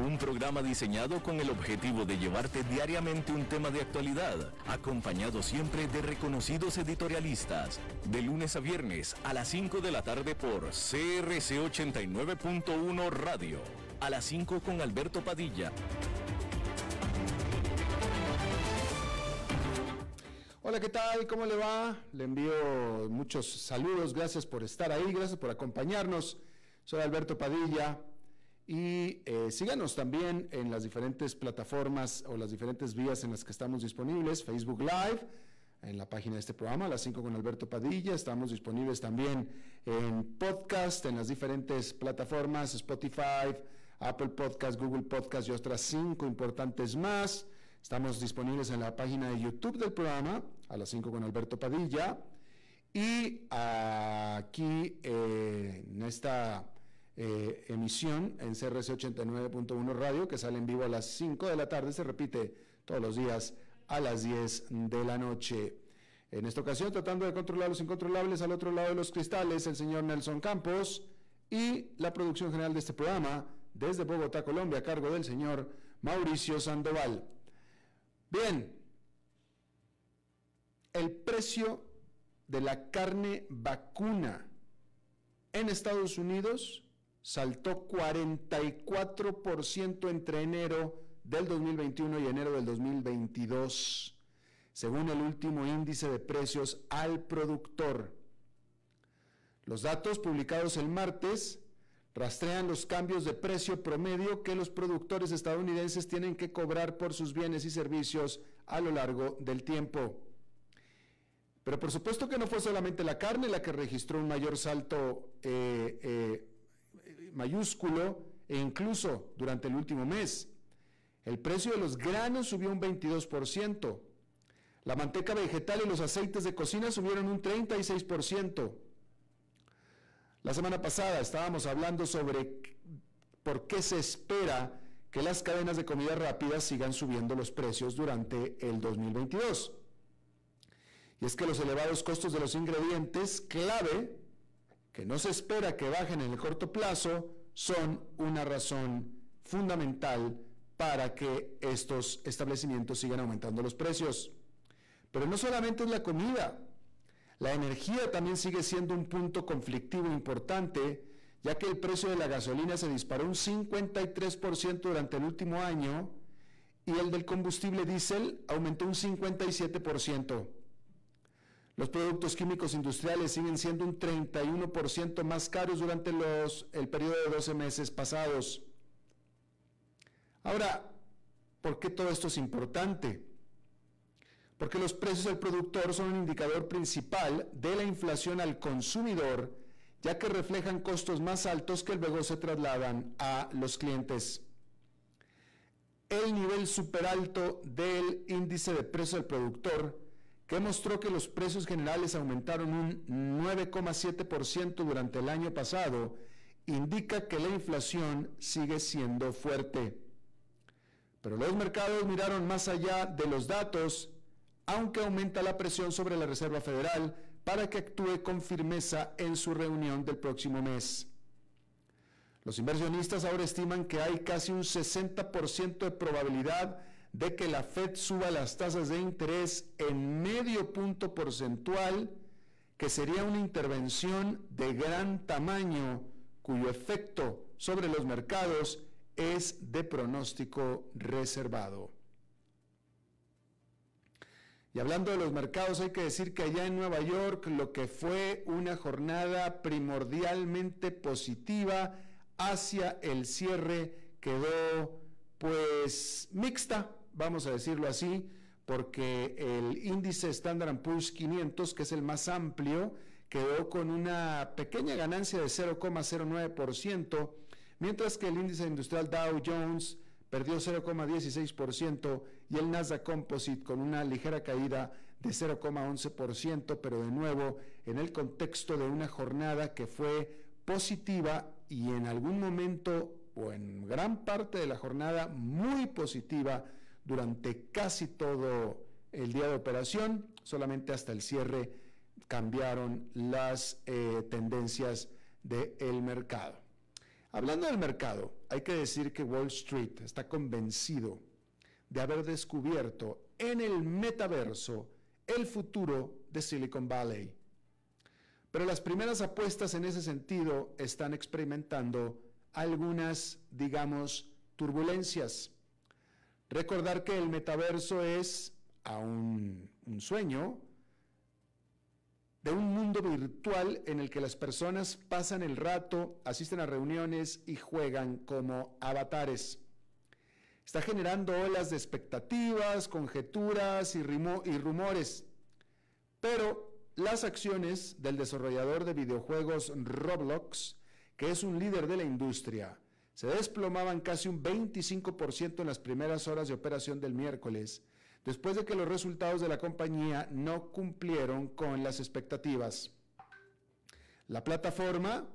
un programa diseñado con el objetivo de llevarte diariamente un tema de actualidad, acompañado siempre de reconocidos editorialistas, de lunes a viernes a las 5 de la tarde por CRC 89.1 Radio, a las 5 con Alberto Padilla. Hola, ¿qué tal? ¿Cómo le va? Le envío muchos saludos, gracias por estar ahí, gracias por acompañarnos. Soy Alberto Padilla y eh, síganos también en las diferentes plataformas o las diferentes vías en las que estamos disponibles, Facebook Live, en la página de este programa, las 5 con Alberto Padilla. Estamos disponibles también en podcast, en las diferentes plataformas, Spotify, Apple Podcast, Google Podcast y otras cinco importantes más. Estamos disponibles en la página de YouTube del programa, a las 5 con Alberto Padilla. Y aquí eh, en esta eh, emisión en CRC 89.1 Radio, que sale en vivo a las 5 de la tarde, se repite todos los días a las 10 de la noche. En esta ocasión, tratando de controlar los incontrolables al otro lado de los cristales, el señor Nelson Campos y la producción general de este programa desde Bogotá, Colombia, a cargo del señor Mauricio Sandoval. Bien, el precio de la carne vacuna en Estados Unidos saltó 44% entre enero del 2021 y enero del 2022, según el último índice de precios al productor. Los datos publicados el martes rastrean los cambios de precio promedio que los productores estadounidenses tienen que cobrar por sus bienes y servicios a lo largo del tiempo. Pero por supuesto que no fue solamente la carne la que registró un mayor salto eh, eh, mayúsculo e incluso durante el último mes. El precio de los granos subió un 22%. La manteca vegetal y los aceites de cocina subieron un 36%. La semana pasada estábamos hablando sobre por qué se espera que las cadenas de comida rápida sigan subiendo los precios durante el 2022. Y es que los elevados costos de los ingredientes clave que no se espera que bajen en el corto plazo son una razón fundamental para que estos establecimientos sigan aumentando los precios. Pero no solamente es la comida, la energía también sigue siendo un punto conflictivo importante, ya que el precio de la gasolina se disparó un 53% durante el último año y el del combustible diésel aumentó un 57%. Los productos químicos industriales siguen siendo un 31% más caros durante el periodo de 12 meses pasados. Ahora, ¿por qué todo esto es importante? Porque los precios del productor son un indicador principal de la inflación al consumidor, ya que reflejan costos más altos que luego se trasladan a los clientes. El nivel super alto del índice de precio del productor que mostró que los precios generales aumentaron un 9,7% durante el año pasado, indica que la inflación sigue siendo fuerte. Pero los mercados miraron más allá de los datos, aunque aumenta la presión sobre la Reserva Federal para que actúe con firmeza en su reunión del próximo mes. Los inversionistas ahora estiman que hay casi un 60% de probabilidad de que la Fed suba las tasas de interés en medio punto porcentual, que sería una intervención de gran tamaño cuyo efecto sobre los mercados es de pronóstico reservado. Y hablando de los mercados, hay que decir que allá en Nueva York lo que fue una jornada primordialmente positiva hacia el cierre quedó pues mixta vamos a decirlo así, porque el índice Standard Poor's 500, que es el más amplio, quedó con una pequeña ganancia de 0,09%, mientras que el índice industrial Dow Jones perdió 0,16% y el Nasdaq Composite con una ligera caída de 0,11%, pero de nuevo en el contexto de una jornada que fue positiva y en algún momento o en gran parte de la jornada muy positiva durante casi todo el día de operación, solamente hasta el cierre cambiaron las eh, tendencias del mercado. Hablando del mercado, hay que decir que Wall Street está convencido de haber descubierto en el metaverso el futuro de Silicon Valley. Pero las primeras apuestas en ese sentido están experimentando algunas, digamos, turbulencias. Recordar que el metaverso es un, un sueño de un mundo virtual en el que las personas pasan el rato, asisten a reuniones y juegan como avatares. Está generando olas de expectativas, conjeturas y rumores. Pero las acciones del desarrollador de videojuegos Roblox, que es un líder de la industria, se desplomaban casi un 25% en las primeras horas de operación del miércoles, después de que los resultados de la compañía no cumplieron con las expectativas. La plataforma,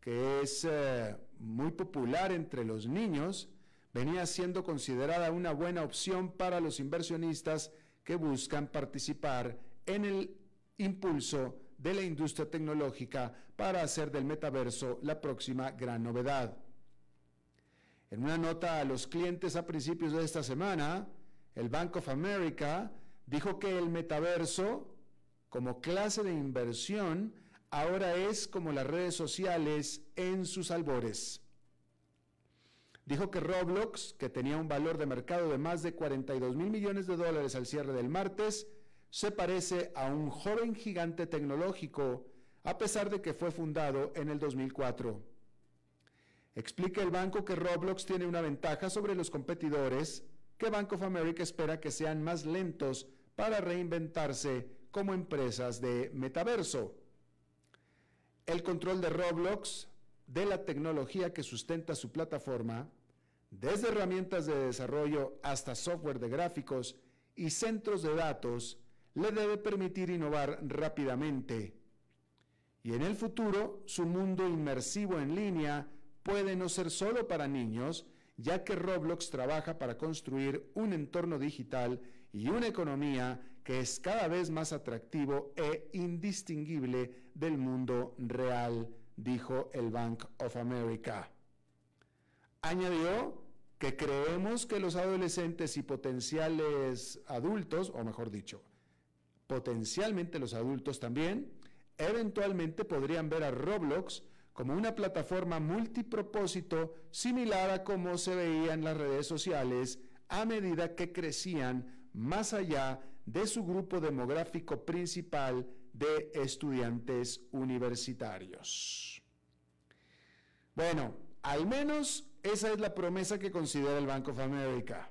que es eh, muy popular entre los niños, venía siendo considerada una buena opción para los inversionistas que buscan participar en el impulso de la industria tecnológica para hacer del metaverso la próxima gran novedad. En una nota a los clientes a principios de esta semana, el Bank of America dijo que el metaverso, como clase de inversión, ahora es como las redes sociales en sus albores. Dijo que Roblox, que tenía un valor de mercado de más de 42 mil millones de dólares al cierre del martes, se parece a un joven gigante tecnológico, a pesar de que fue fundado en el 2004. Explica el banco que Roblox tiene una ventaja sobre los competidores, que Bank of America espera que sean más lentos para reinventarse como empresas de metaverso. El control de Roblox, de la tecnología que sustenta su plataforma, desde herramientas de desarrollo hasta software de gráficos y centros de datos, le debe permitir innovar rápidamente. Y en el futuro, su mundo inmersivo en línea puede no ser solo para niños, ya que Roblox trabaja para construir un entorno digital y una economía que es cada vez más atractivo e indistinguible del mundo real, dijo el Bank of America. Añadió que creemos que los adolescentes y potenciales adultos, o mejor dicho, potencialmente los adultos también, eventualmente podrían ver a Roblox como una plataforma multipropósito similar a como se veía en las redes sociales a medida que crecían más allá de su grupo demográfico principal de estudiantes universitarios. Bueno, al menos esa es la promesa que considera el Bank of America.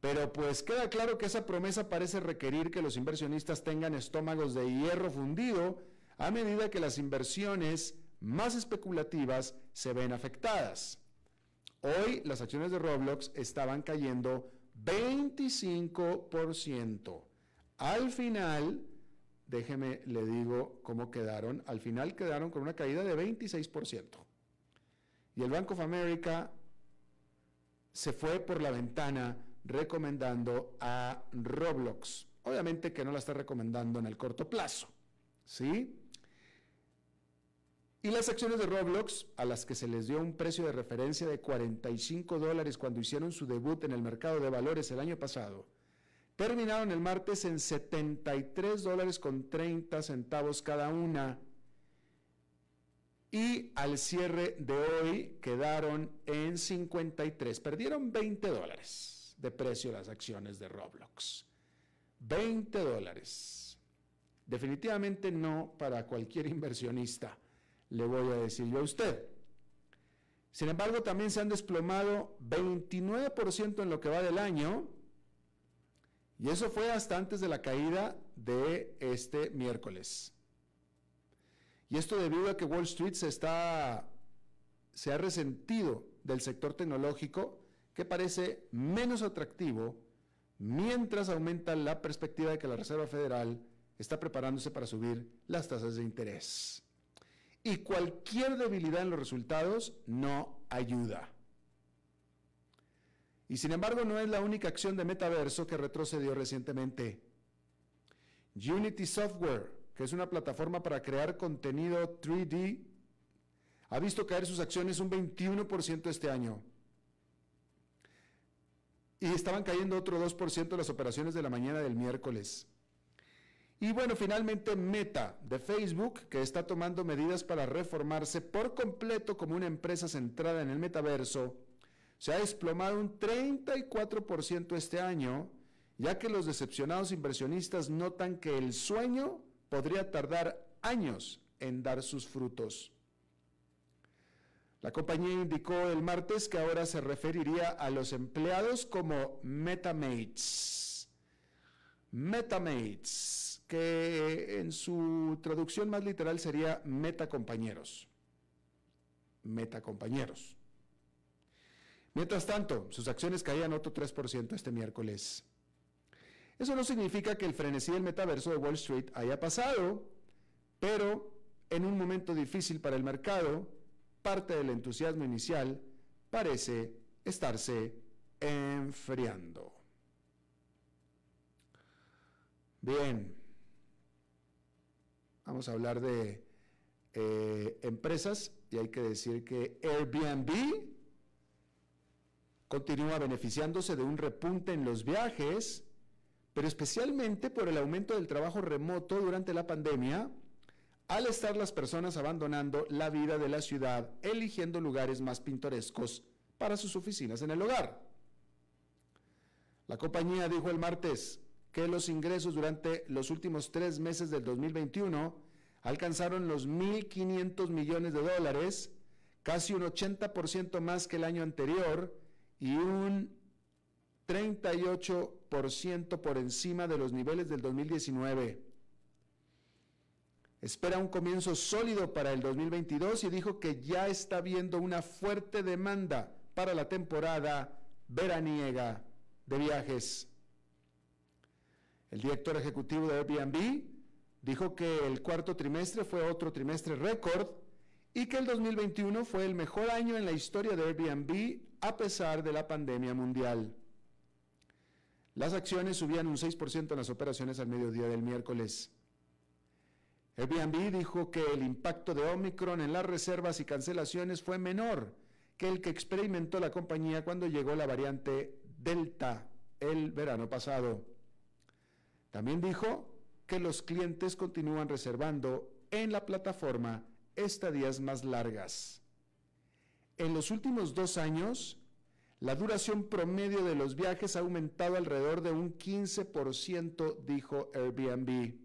Pero pues queda claro que esa promesa parece requerir que los inversionistas tengan estómagos de hierro fundido a medida que las inversiones más especulativas se ven afectadas. Hoy las acciones de Roblox estaban cayendo 25%. Al final, déjeme le digo cómo quedaron, al final quedaron con una caída de 26%. Y el Bank of America se fue por la ventana recomendando a Roblox. Obviamente que no la está recomendando en el corto plazo. ¿Sí? Y las acciones de Roblox, a las que se les dio un precio de referencia de 45 dólares cuando hicieron su debut en el mercado de valores el año pasado, terminaron el martes en 73 dólares con 30 centavos cada una. Y al cierre de hoy quedaron en 53. Perdieron 20 dólares de precio las acciones de Roblox. 20 dólares. Definitivamente no para cualquier inversionista, le voy a decir yo a usted. Sin embargo, también se han desplomado 29% en lo que va del año, y eso fue hasta antes de la caída de este miércoles. Y esto debido a que Wall Street se está se ha resentido del sector tecnológico que parece menos atractivo mientras aumenta la perspectiva de que la Reserva Federal está preparándose para subir las tasas de interés. Y cualquier debilidad en los resultados no ayuda. Y sin embargo no es la única acción de metaverso que retrocedió recientemente. Unity Software, que es una plataforma para crear contenido 3D, ha visto caer sus acciones un 21% este año. Y estaban cayendo otro 2% las operaciones de la mañana del miércoles. Y bueno, finalmente Meta de Facebook, que está tomando medidas para reformarse por completo como una empresa centrada en el metaverso, se ha desplomado un 34% este año, ya que los decepcionados inversionistas notan que el sueño podría tardar años en dar sus frutos. La compañía indicó el martes que ahora se referiría a los empleados como Metamates. Metamates, que en su traducción más literal sería metacompañeros. Metacompañeros. Mientras tanto, sus acciones caían otro 3% este miércoles. Eso no significa que el frenesí del metaverso de Wall Street haya pasado, pero en un momento difícil para el mercado, parte del entusiasmo inicial parece estarse enfriando. Bien, vamos a hablar de eh, empresas y hay que decir que Airbnb continúa beneficiándose de un repunte en los viajes, pero especialmente por el aumento del trabajo remoto durante la pandemia al estar las personas abandonando la vida de la ciudad, eligiendo lugares más pintorescos para sus oficinas en el hogar. La compañía dijo el martes que los ingresos durante los últimos tres meses del 2021 alcanzaron los 1.500 millones de dólares, casi un 80% más que el año anterior y un 38% por encima de los niveles del 2019 espera un comienzo sólido para el 2022 y dijo que ya está viendo una fuerte demanda para la temporada veraniega de viajes. El director ejecutivo de Airbnb dijo que el cuarto trimestre fue otro trimestre récord y que el 2021 fue el mejor año en la historia de Airbnb a pesar de la pandemia mundial. Las acciones subían un 6% en las operaciones al mediodía del miércoles. Airbnb dijo que el impacto de Omicron en las reservas y cancelaciones fue menor que el que experimentó la compañía cuando llegó la variante Delta el verano pasado. También dijo que los clientes continúan reservando en la plataforma estadías más largas. En los últimos dos años, la duración promedio de los viajes ha aumentado alrededor de un 15%, dijo Airbnb.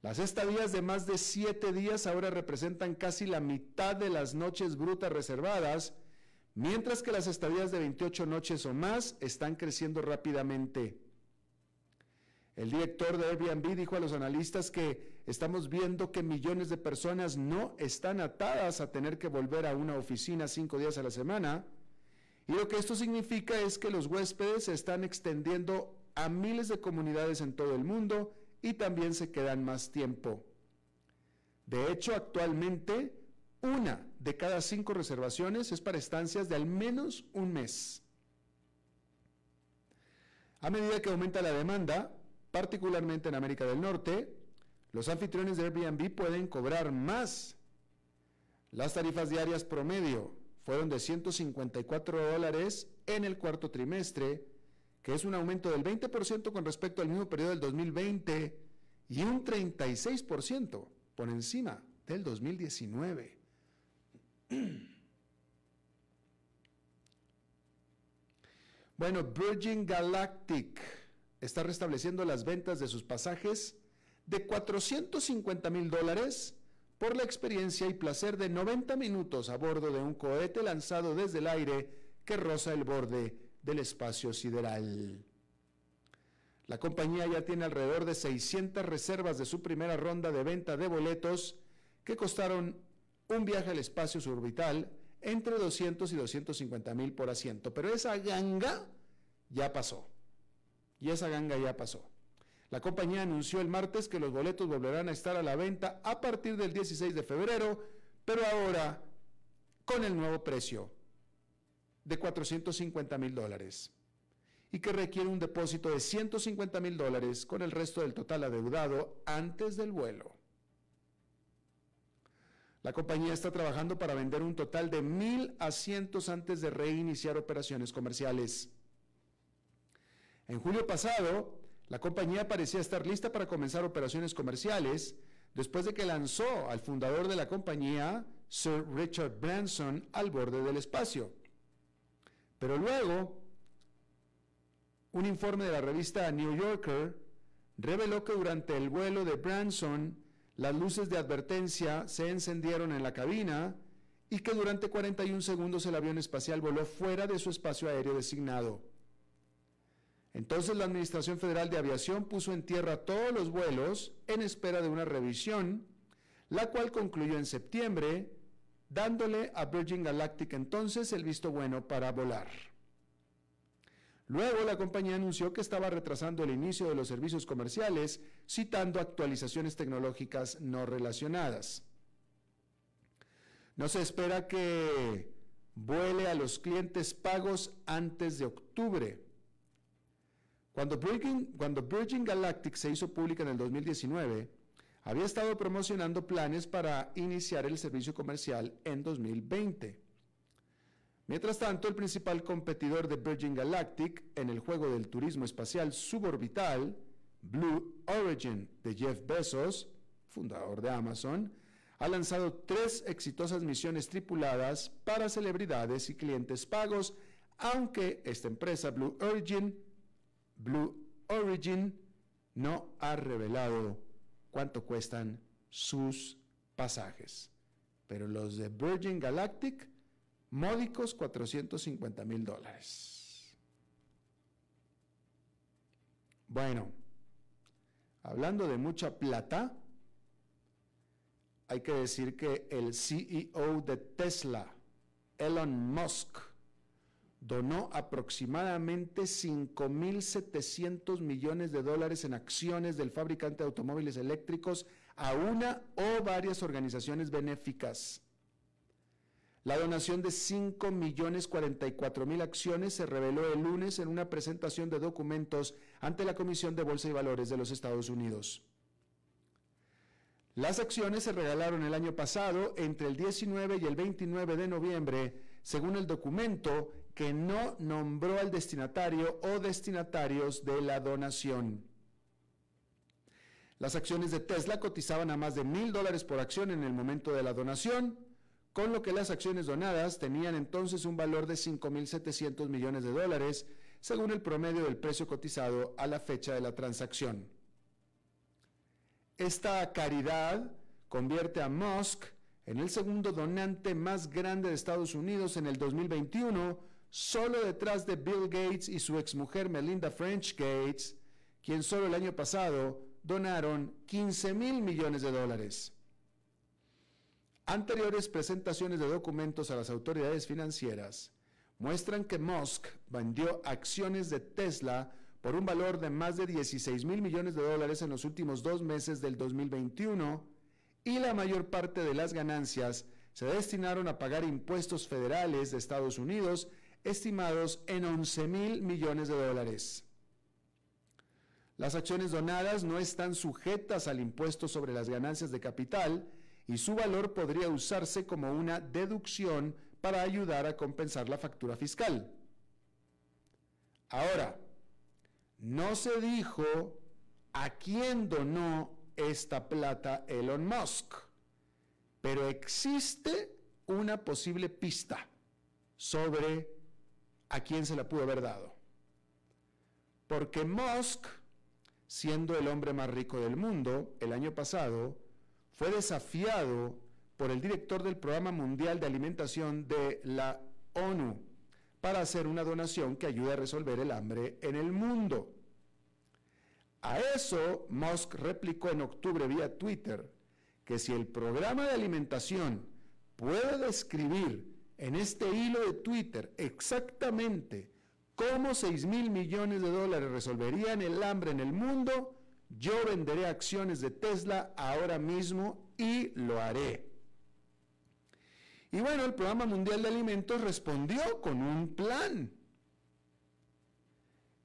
Las estadías de más de siete días ahora representan casi la mitad de las noches brutas reservadas, mientras que las estadías de 28 noches o más están creciendo rápidamente. El director de Airbnb dijo a los analistas que estamos viendo que millones de personas no están atadas a tener que volver a una oficina cinco días a la semana. Y lo que esto significa es que los huéspedes se están extendiendo a miles de comunidades en todo el mundo y también se quedan más tiempo. De hecho, actualmente, una de cada cinco reservaciones es para estancias de al menos un mes. A medida que aumenta la demanda, particularmente en América del Norte, los anfitriones de Airbnb pueden cobrar más. Las tarifas diarias promedio fueron de 154 dólares en el cuarto trimestre que es un aumento del 20% con respecto al mismo periodo del 2020 y un 36% por encima del 2019. Bueno, Virgin Galactic está restableciendo las ventas de sus pasajes de 450 mil dólares por la experiencia y placer de 90 minutos a bordo de un cohete lanzado desde el aire que roza el borde del espacio sideral. La compañía ya tiene alrededor de 600 reservas de su primera ronda de venta de boletos que costaron un viaje al espacio suborbital entre 200 y 250 mil por asiento. Pero esa ganga ya pasó. Y esa ganga ya pasó. La compañía anunció el martes que los boletos volverán a estar a la venta a partir del 16 de febrero, pero ahora con el nuevo precio de 450 mil dólares y que requiere un depósito de 150 mil dólares con el resto del total adeudado antes del vuelo. La compañía está trabajando para vender un total de mil asientos antes de reiniciar operaciones comerciales. En julio pasado, la compañía parecía estar lista para comenzar operaciones comerciales después de que lanzó al fundador de la compañía, Sir Richard Branson, al borde del espacio. Pero luego, un informe de la revista New Yorker reveló que durante el vuelo de Branson, las luces de advertencia se encendieron en la cabina y que durante 41 segundos el avión espacial voló fuera de su espacio aéreo designado. Entonces la Administración Federal de Aviación puso en tierra todos los vuelos en espera de una revisión, la cual concluyó en septiembre, dándole a Virgin Galactic entonces el visto bueno para volar. Luego la compañía anunció que estaba retrasando el inicio de los servicios comerciales, citando actualizaciones tecnológicas no relacionadas. No se espera que vuele a los clientes pagos antes de octubre. Cuando Virgin, Galactic se hizo pública en el 2019, había estado promocionando planes para iniciar el servicio comercial en 2020. Mientras tanto, el principal competidor de Virgin Galactic en el juego del turismo espacial suborbital, Blue Origin de Jeff Bezos, fundador de Amazon, ha lanzado tres exitosas misiones tripuladas para celebridades y clientes pagos, aunque esta empresa Blue Origin Blue Origin no ha revelado cuánto cuestan sus pasajes. Pero los de Virgin Galactic, módicos 450 mil dólares. Bueno, hablando de mucha plata, hay que decir que el CEO de Tesla, Elon Musk, donó aproximadamente 5.700 millones de dólares en acciones del fabricante de automóviles eléctricos a una o varias organizaciones benéficas. La donación de 5.044.000 acciones se reveló el lunes en una presentación de documentos ante la Comisión de Bolsa y Valores de los Estados Unidos. Las acciones se regalaron el año pasado entre el 19 y el 29 de noviembre, según el documento que no nombró al destinatario o destinatarios de la donación. Las acciones de Tesla cotizaban a más de mil dólares por acción en el momento de la donación, con lo que las acciones donadas tenían entonces un valor de 5.700 millones de dólares, según el promedio del precio cotizado a la fecha de la transacción. Esta caridad convierte a Musk en el segundo donante más grande de Estados Unidos en el 2021, solo detrás de Bill Gates y su exmujer Melinda French Gates, quien solo el año pasado donaron 15 mil millones de dólares. Anteriores presentaciones de documentos a las autoridades financieras muestran que Musk vendió acciones de Tesla por un valor de más de 16 mil millones de dólares en los últimos dos meses del 2021 y la mayor parte de las ganancias se destinaron a pagar impuestos federales de Estados Unidos estimados en 11 mil millones de dólares. Las acciones donadas no están sujetas al impuesto sobre las ganancias de capital y su valor podría usarse como una deducción para ayudar a compensar la factura fiscal. Ahora, no se dijo a quién donó esta plata Elon Musk, pero existe una posible pista sobre a quién se la pudo haber dado. Porque Musk, siendo el hombre más rico del mundo, el año pasado, fue desafiado por el director del Programa Mundial de Alimentación de la ONU para hacer una donación que ayude a resolver el hambre en el mundo. A eso Musk replicó en octubre vía Twitter que si el programa de alimentación puede describir en este hilo de Twitter exactamente cómo 6 mil millones de dólares resolverían el hambre en el mundo, yo venderé acciones de Tesla ahora mismo y lo haré. Y bueno, el Programa Mundial de Alimentos respondió con un plan.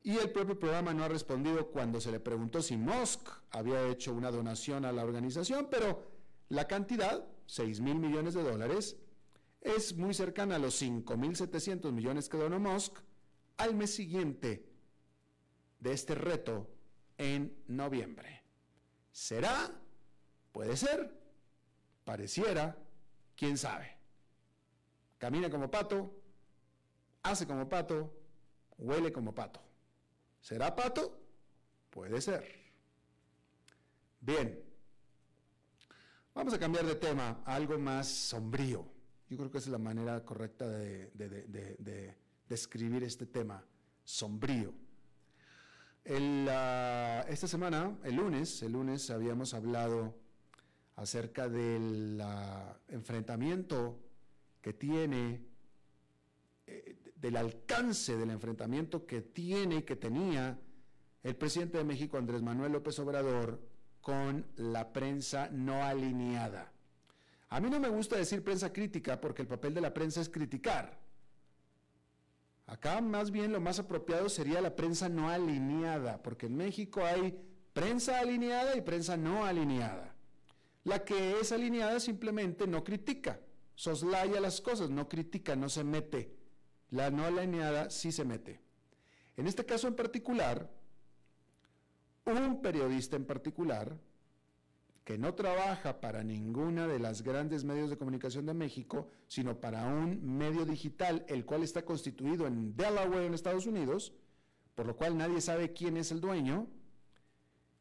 Y el propio programa no ha respondido cuando se le preguntó si Musk había hecho una donación a la organización, pero la cantidad, 6 mil millones de dólares, es muy cercana a los 5.700 millones que donó Musk al mes siguiente de este reto en noviembre. ¿Será? Puede ser. Pareciera. ¿Quién sabe? Camina como pato, hace como pato, huele como pato. ¿Será pato? Puede ser. Bien. Vamos a cambiar de tema a algo más sombrío. Yo creo que es la manera correcta de, describir este tema, sombrío. esta semana, el lunes, el lunes habíamos hablado acerca del enfrentamiento que tiene, eh, del alcance del enfrentamiento que tiene y que tenía el presidente de México, Andrés Manuel López Obrador, con la prensa no alineada. A mí no me gusta decir prensa crítica porque el papel de la prensa es criticar. Acá más bien lo más apropiado sería la prensa no alineada, porque en México hay prensa alineada y prensa no alineada. La que es alineada simplemente no critica, soslaya las cosas, no critica, no se mete. La no alineada sí se mete. En este caso en particular, un periodista en particular que no trabaja para ninguna de las grandes medios de comunicación de México, sino para un medio digital, el cual está constituido en Delaware, en Estados Unidos, por lo cual nadie sabe quién es el dueño.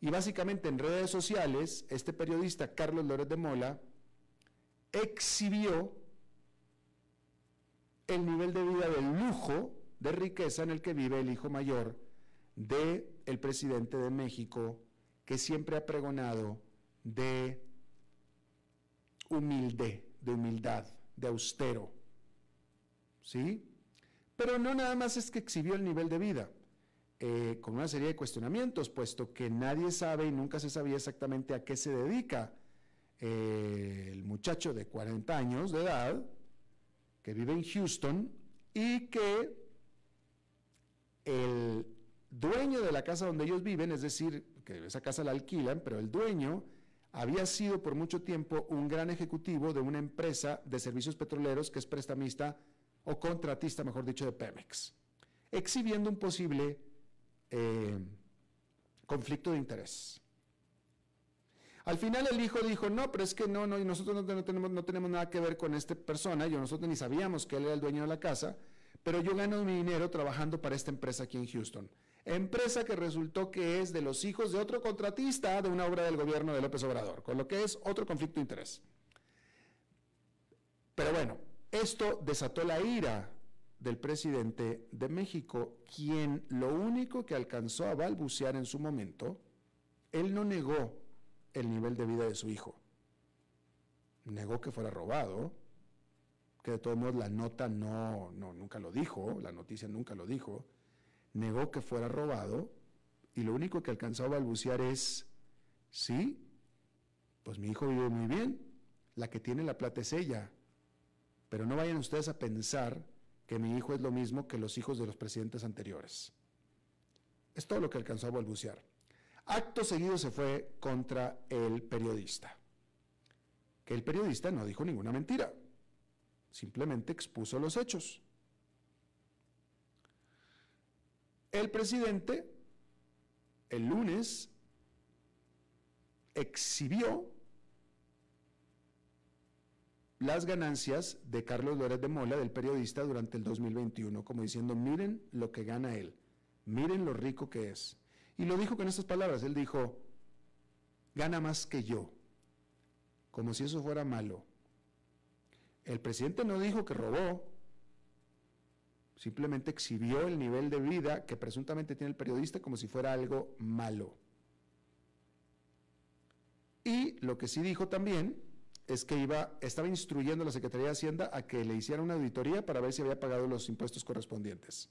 Y básicamente en redes sociales, este periodista, Carlos Lórez de Mola, exhibió el nivel de vida del lujo de riqueza en el que vive el hijo mayor del el presidente de México, que siempre ha pregonado de humilde, de humildad, de austero. ¿Sí? Pero no nada más es que exhibió el nivel de vida, eh, con una serie de cuestionamientos, puesto que nadie sabe y nunca se sabía exactamente a qué se dedica eh, el muchacho de 40 años de edad, que vive en Houston, y que el dueño de la casa donde ellos viven, es decir, que esa casa la alquilan, pero el dueño había sido por mucho tiempo un gran ejecutivo de una empresa de servicios petroleros que es prestamista o contratista, mejor dicho, de Pemex, exhibiendo un posible eh, conflicto de interés. Al final el hijo dijo, no, pero es que no, no, nosotros no, tenemos, no tenemos nada que ver con esta persona, yo nosotros ni sabíamos que él era el dueño de la casa, pero yo gano mi dinero trabajando para esta empresa aquí en Houston empresa que resultó que es de los hijos de otro contratista de una obra del gobierno de López Obrador, con lo que es otro conflicto de interés. Pero bueno, esto desató la ira del presidente de México, quien lo único que alcanzó a balbucear en su momento, él no negó el nivel de vida de su hijo. Negó que fuera robado, que de todos modos la nota no, no nunca lo dijo, la noticia nunca lo dijo, negó que fuera robado y lo único que alcanzó a balbucear es, sí, pues mi hijo vive muy bien, la que tiene la plata es ella, pero no vayan ustedes a pensar que mi hijo es lo mismo que los hijos de los presidentes anteriores. Es todo lo que alcanzó a balbucear. Acto seguido se fue contra el periodista, que el periodista no dijo ninguna mentira, simplemente expuso los hechos. El presidente el lunes exhibió las ganancias de Carlos Lórez de Mola, del periodista, durante el 2021, como diciendo, miren lo que gana él, miren lo rico que es. Y lo dijo con estas palabras, él dijo, gana más que yo, como si eso fuera malo. El presidente no dijo que robó, simplemente exhibió el nivel de vida que presuntamente tiene el periodista como si fuera algo malo. Y lo que sí dijo también es que iba, estaba instruyendo a la Secretaría de Hacienda a que le hiciera una auditoría para ver si había pagado los impuestos correspondientes.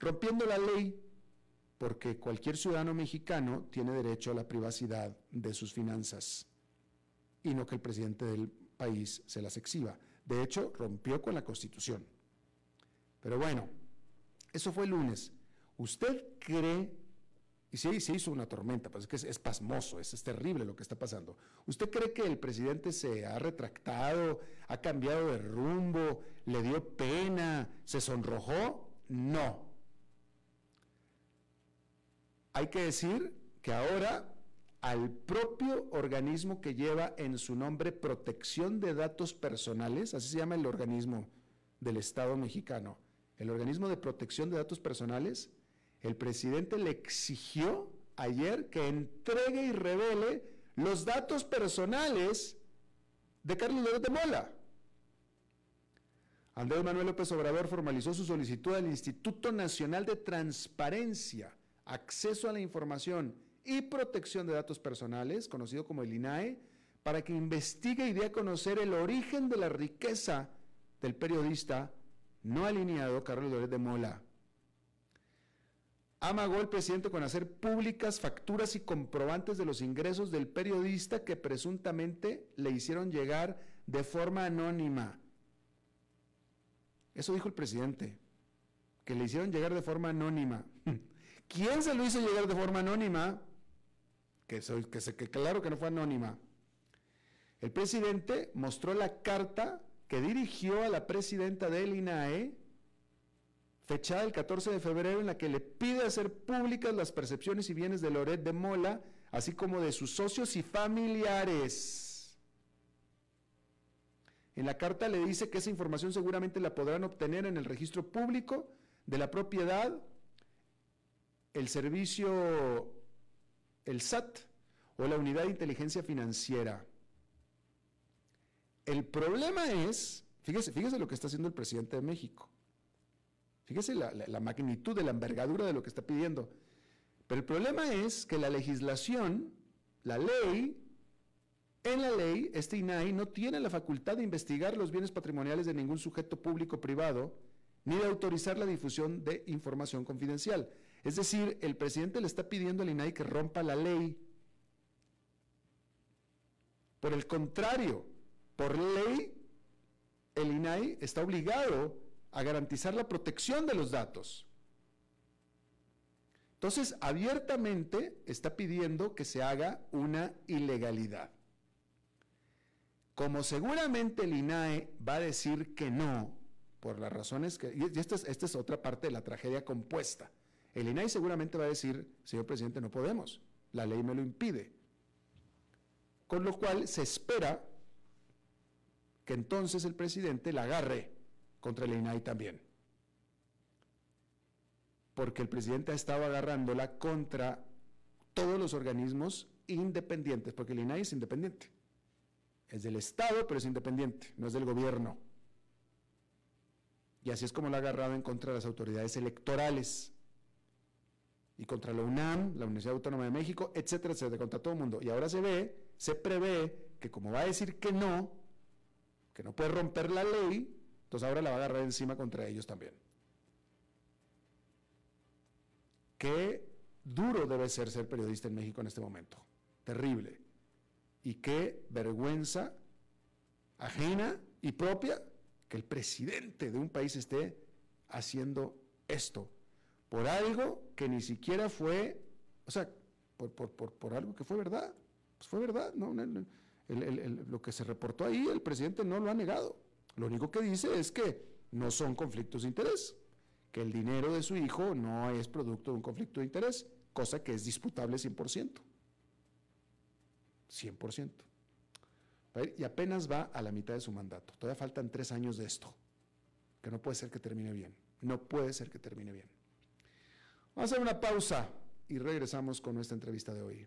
Rompiendo la ley, porque cualquier ciudadano mexicano tiene derecho a la privacidad de sus finanzas y no que el presidente del país se las exhiba. De hecho, rompió con la Constitución. Pero bueno, eso fue el lunes. ¿Usted cree y sí, se hizo una tormenta, pues es que es, pasmoso, es, es, terrible lo que está pasando. ¿Usted cree que el presidente se ha retractado, ha cambiado de rumbo, le dio pena, se sonrojó? No. Hay que decir que ahora al propio organismo que lleva en su nombre protección de datos personales, así se llama el organismo del Estado mexicano, el organismo de protección de datos personales, el presidente le exigió ayer que entregue y revele los datos personales de Carlos López de Mola. Andrés Manuel López Obrador formalizó su solicitud al Instituto Nacional de Transparencia, Acceso a la Información y Protección de Datos Personales, conocido como el INAE, para que investigue y dé a conocer el origen de la riqueza del periodista no alineado Carlos López de Mola. Amagó el presidente con hacer públicas facturas y comprobantes de los ingresos del periodista que presuntamente le hicieron llegar de forma anónima. Eso dijo el presidente, que le hicieron llegar de forma anónima. ¿Quién se lo hizo llegar de forma anónima? Que, claro que no fue anónima. El presidente mostró la carta que dirigió a la presidenta del INAE, fechada el 14 de febrero, en la que le pide hacer públicas las percepciones y bienes de Loret de Mola, así como de sus socios y familiares. En la carta le dice que esa información seguramente la podrán obtener en el registro público de la propiedad, el servicio, el SAT o la unidad de inteligencia financiera. El problema es, fíjese, fíjese lo que está haciendo el presidente de México. Fíjese la, magnitud de la envergadura de lo que está pidiendo. Pero el problema es que la legislación, la ley, en la ley, este INAI no tiene la facultad de investigar los bienes patrimoniales de ningún sujeto público o privado, ni de autorizar la difusión de información confidencial. Es decir, el presidente le está pidiendo al INAI que rompa la ley. Por el contrario, por ley, el INAI está obligado a garantizar la protección de los datos. Entonces, abiertamente está pidiendo que se haga una ilegalidad. Como seguramente el INAE va a decir que no, por las razones que... Y esta es, esta es otra parte de la tragedia compuesta. El INAE seguramente va a decir, señor presidente, no podemos, la ley me lo impide. Con lo cual se espera que entonces el presidente la agarre contra el INAI también. Porque el presidente ha estado agarrándola contra todos los organismos independientes, porque el INAI es independiente. Es del Estado, pero es independiente, no es del gobierno. Y así es como la ha agarrado en contra de las autoridades electorales y contra la UNAM, la Universidad Autónoma de México, etcétera, etcétera, contra todo el mundo. Y ahora se ve, se prevé que como va a decir que no, que no puede romper la ley, entonces ahora la va a agarrar encima contra ellos también. Qué duro debe ser ser periodista en México en este momento. Terrible. Y qué vergüenza ajena y propia que el presidente de un país esté haciendo esto por algo que ni siquiera fue, o sea, por, algo que fue verdad. Pues fue verdad, ¿no? Lo que se reportó ahí, el presidente no lo ha negado. Lo único que dice es que no son conflictos de interés, que el dinero de su hijo no es producto de un conflicto de interés, cosa que es disputable 100%. 100%. Y apenas va a la mitad de su mandato. Todavía faltan tres años de esto, que no puede ser que termine bien. No puede ser que termine bien. Vamos a hacer una pausa y regresamos con nuestra entrevista de hoy.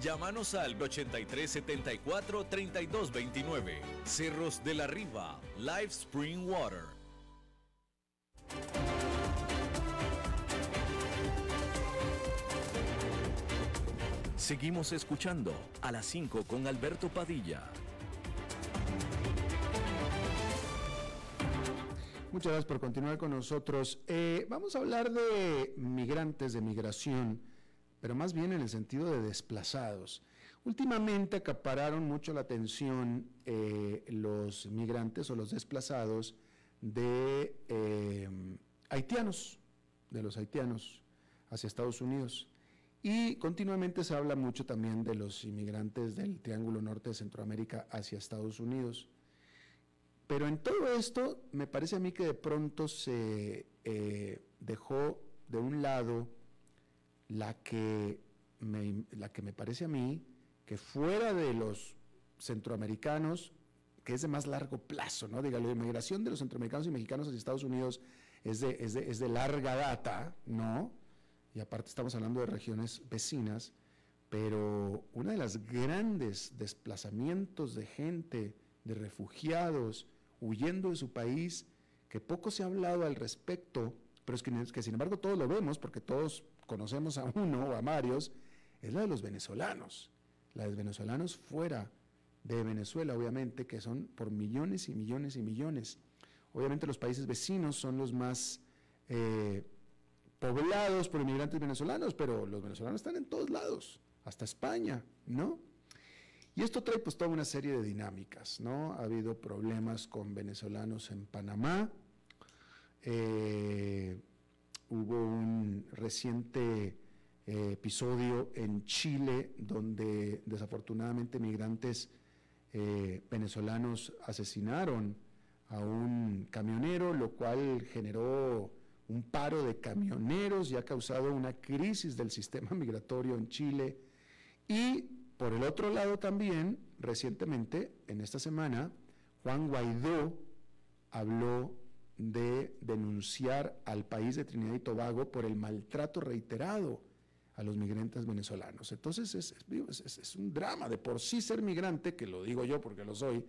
Llámanos al 8374-3229. Cerros de la Riva, Live Spring Water. Seguimos escuchando a las 5 con Alberto Padilla. Muchas gracias por continuar con nosotros. Eh, vamos a hablar de migrantes, de migración, pero más bien en el sentido de desplazados. Últimamente acapararon mucho la atención eh, los migrantes o los desplazados de eh, haitianos, de los haitianos hacia Estados Unidos. Y continuamente se habla mucho también de los inmigrantes del Triángulo Norte de Centroamérica hacia Estados Unidos. Pero en todo esto me parece a mí que de pronto se eh, dejó de un lado la que, me, la que me parece a mí que fuera de los centroamericanos, que es de más largo plazo, ¿no? Diga, la inmigración de los centroamericanos y mexicanos hacia Estados Unidos es de, es de, es de larga data, ¿no? Y aparte estamos hablando de regiones vecinas, pero uno de los grandes desplazamientos de gente, de refugiados, huyendo de su país, que poco se ha hablado al respecto, pero es que, que sin embargo todos lo vemos, porque todos conocemos a uno o a varios, es la de los venezolanos. La de los venezolanos fuera de Venezuela, obviamente, que son por millones y millones y millones. Obviamente los países vecinos son los más eh, poblados por inmigrantes venezolanos, pero los venezolanos están en todos lados, hasta España, ¿no? Y esto trae pues toda una serie de dinámicas, ¿no? Ha habido problemas con venezolanos en Panamá, eh, hubo un reciente eh, episodio en Chile donde desafortunadamente migrantes eh, venezolanos asesinaron a un camionero, lo cual generó un paro de camioneros y ha causado una crisis del sistema migratorio en Chile. Y por el otro lado también, recientemente, en esta semana, Juan Guaidó habló de denunciar al país de Trinidad y Tobago por el maltrato reiterado a los migrantes venezolanos. Entonces es, un drama, de por sí ser migrante, que lo digo yo porque lo soy,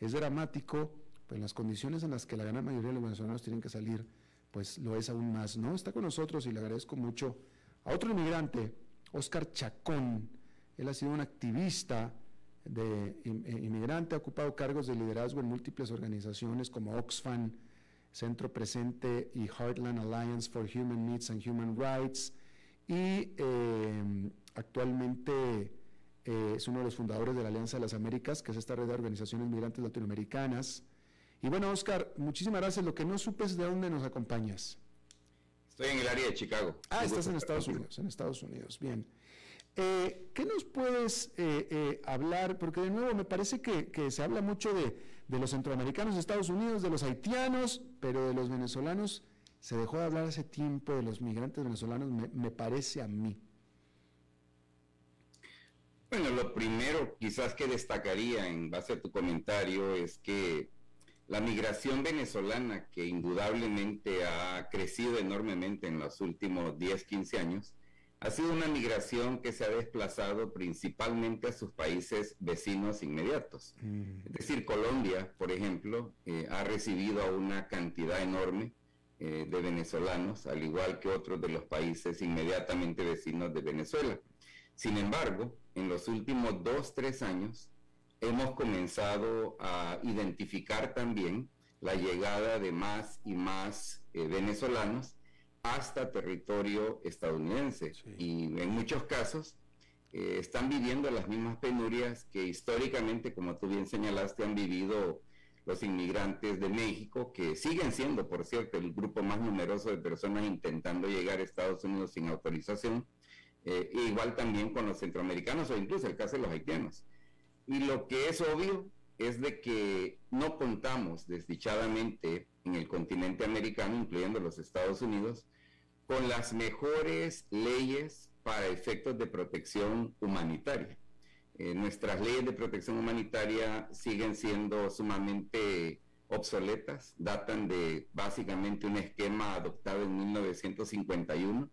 es dramático, pero en las condiciones en las que la gran mayoría de los venezolanos tienen que salir, pues lo es aún más, ¿no? Está con nosotros y le agradezco mucho a otro inmigrante, Oscar Chacón. Él ha sido un activista de eh, inmigrante, ha ocupado cargos de liderazgo en múltiples organizaciones como Oxfam, Centro Presente y Heartland Alliance for Human Needs and Human Rights y eh, actualmente eh, es uno de los fundadores de la Alianza de las Américas, que es esta red de organizaciones migrantes latinoamericanas. Y bueno, Oscar, muchísimas gracias. Lo que no supe es de dónde nos acompañas. Estoy en el área de Chicago. Ah, estás en Estados Unidos, en Estados Unidos, bien. Eh, ¿Qué nos puedes eh, eh, hablar? Porque de nuevo me parece que, se habla mucho de, los centroamericanos de Estados Unidos, de los haitianos, pero de los venezolanos se dejó de hablar hace tiempo de los migrantes venezolanos, me, parece a mí. Bueno, lo primero quizás que destacaría en base a tu comentario es que la migración venezolana, que indudablemente ha crecido enormemente en los últimos 10, 15 años, ha sido una migración que se ha desplazado principalmente a sus países vecinos inmediatos. Mm. Es decir, Colombia, por ejemplo, eh, ha recibido a una cantidad enorme eh, de venezolanos, al igual que otros de los países inmediatamente vecinos de Venezuela. Sin embargo, en los últimos dos, tres años, hemos comenzado a identificar también la llegada de más y más eh, venezolanos hasta territorio estadounidense. Y en muchos casos eh, están viviendo las mismas penurias que históricamente, como tú bien señalaste, han vivido los inmigrantes de México, que siguen siendo, por cierto, el grupo más numeroso de personas intentando llegar a Estados Unidos sin autorización, eh, igual también con los centroamericanos o incluso el caso de los haitianos. Y lo que es obvio es de que no contamos desdichadamente en el continente americano, incluyendo los Estados Unidos, con las mejores leyes para efectos de protección humanitaria. Eh, nuestras leyes de protección humanitaria siguen siendo sumamente obsoletas, datan de básicamente un esquema adoptado en 1951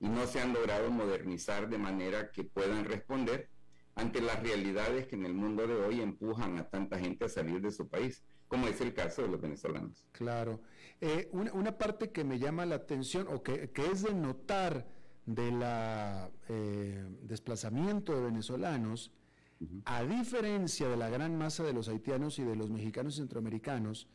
y no se han logrado modernizar de manera que puedan responder ante las realidades que en el mundo de hoy empujan a tanta gente a salir de su país, como es el caso de los venezolanos. Claro. Eh, una, parte que me llama la atención o que, es de notar del eh, desplazamiento de venezolanos, a diferencia de la gran masa de los haitianos y de los mexicanos y centroamericanos,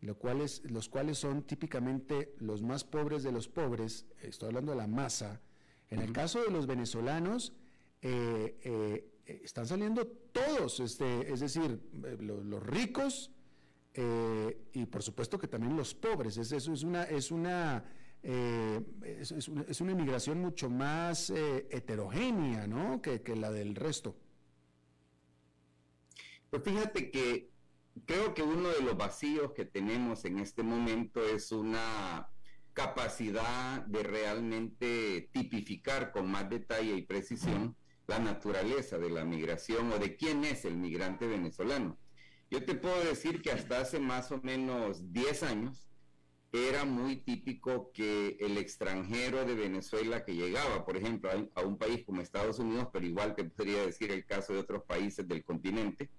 lo los cuales son típicamente los más pobres de los pobres, estoy hablando de la masa, en el caso de los venezolanos, eh, eh, están saliendo todos, este, es decir, los, ricos eh, y por supuesto que también los pobres. Es, eso es una, es una, es, una, inmigración mucho más heterogénea, ¿no? Que, que la del resto. Pues fíjate que creo que uno de los vacíos que tenemos en este momento es una capacidad de realmente tipificar con más detalle y precisión la naturaleza de la migración o de quién es el migrante venezolano. Yo te puedo decir que hasta hace más o menos 10 años era muy típico que el extranjero de Venezuela que llegaba, por ejemplo, a, un país como Estados Unidos, pero igual te podría decir el caso de otros países del continente,